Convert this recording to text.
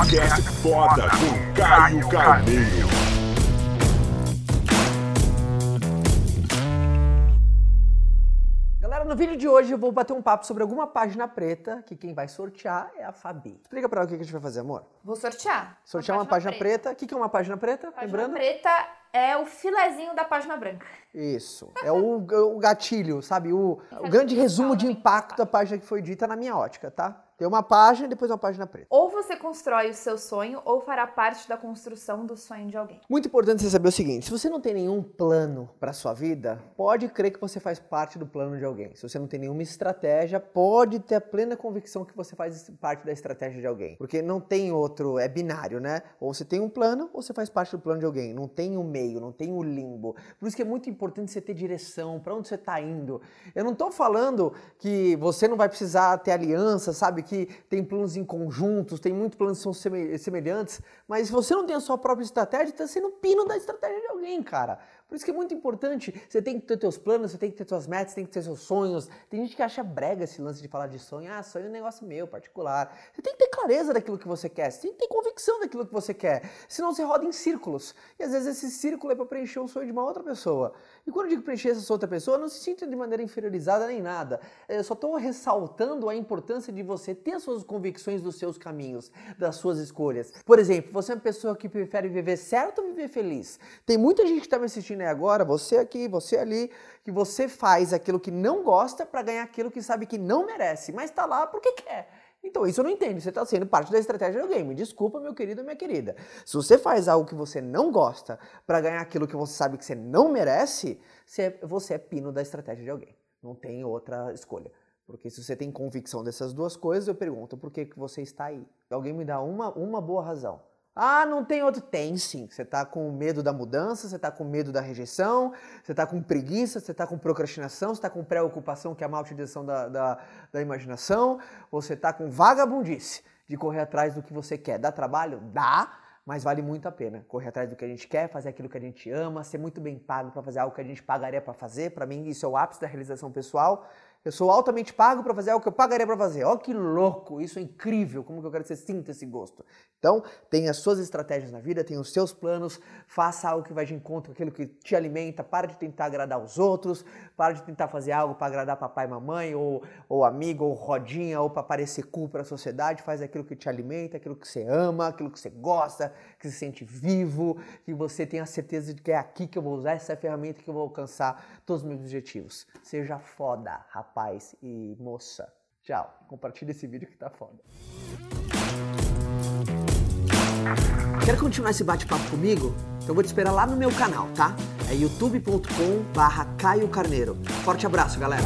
Podcast foda com Caio Carneiro. Galera, no vídeo de hoje eu vou bater um papo sobre alguma página preta que quem vai sortear é a Fabi. Explica pra ela o que a gente vai fazer, amor. Vou sortear. Sortear uma, página, preta. O que que é uma página preta? Página Lembrando? preta é o filezinho da página branca. Isso. É o, o gatilho, sabe? O, o grande resumo de impacto da página que foi dita na minha ótica, tá? Tem uma página e depois uma página preta. Ou você constrói o seu sonho ou fará parte da construção do sonho de alguém. Muito importante você saber o seguinte: se você não tem nenhum plano para sua vida, pode crer que você faz parte do plano de alguém. Se você não tem nenhuma estratégia, pode ter a plena convicção que você faz parte da estratégia de alguém. Porque não tem outro, é binário, né? Ou você tem um plano ou você faz parte do plano de alguém. Não tem o meio, não tem o limbo. Por isso que é muito importante você ter direção, para onde você está indo. Eu não tô falando que você não vai precisar ter aliança, sabe? Que tem planos em conjuntos, tem muitos planos que são seme- semelhantes, mas se você não tem a sua própria estratégia, está sendo pino da estratégia de alguém, cara. Por isso que é muito importante, você tem que ter teus planos, você tem que ter suas metas, tem que ter seus sonhos. Tem gente que acha brega esse lance de falar de sonho. Ah, sonho é um negócio meu, particular. Você tem que ter clareza daquilo que você quer, você tem que ter daquilo que você quer. Senão você roda em círculos. E às vezes esse círculo é para preencher o sonho de uma outra pessoa. E quando eu digo preencher essa outra pessoa, não se sinta de maneira inferiorizada nem nada. Eu só estou ressaltando a importância de você ter as suas convicções dos seus caminhos, das suas escolhas. Por exemplo, você é uma pessoa que prefere viver certo ou viver feliz? Tem muita gente que está me assistindo aí agora, você aqui, você ali, que você faz aquilo que não gosta para ganhar aquilo que sabe que não merece, mas está lá porque quer. Então, isso eu não entendo. Você está sendo parte da estratégia do game. Desculpa, meu querido, minha querida. Se você faz algo que você não gosta para ganhar aquilo que você sabe que você não merece, você é, pino da estratégia de alguém. Não tem outra escolha. Porque se você tem convicção dessas duas coisas, eu pergunto por que, que você está aí? Alguém me dá uma, uma boa razão. Ah, não tem outro? Tem sim. Você está com medo da mudança, você está com medo da rejeição, você está com preguiça, você está com procrastinação, você está com preocupação, que é a má utilização da, da, da imaginação, você está com vagabundice de correr atrás do que você quer. Dá trabalho? Dá, mas vale muito a pena correr atrás do que a gente quer, fazer aquilo que a gente ama, ser muito bem pago para fazer algo que a gente pagaria para fazer. Para mim, isso é o ápice da realização pessoal. Eu sou altamente pago para fazer algo que eu pagaria para fazer. Ó, que louco! Isso é incrível! Como que eu quero que você sinta esse gosto? Então, tenha as suas estratégias na vida, tenha os seus planos, faça algo que vai de encontro aquilo que te alimenta, para de tentar agradar os outros, para de tentar fazer algo para agradar papai mamãe, ou, ou amigo, ou rodinha, ou para parecer cool para a sociedade, faz aquilo que te alimenta, aquilo que você ama, aquilo que você gosta, que se sente vivo, que você tenha certeza de que é aqui que eu vou usar essa ferramenta que eu vou alcançar todos os meus objetivos. Seja foda, rapaz e moça. Tchau. Compartilha esse vídeo que tá foda. Quer continuar esse bate-papo comigo? Então vou te esperar lá no meu canal, tá? É youtube.com barra Caio Carneiro. Forte abraço, galera!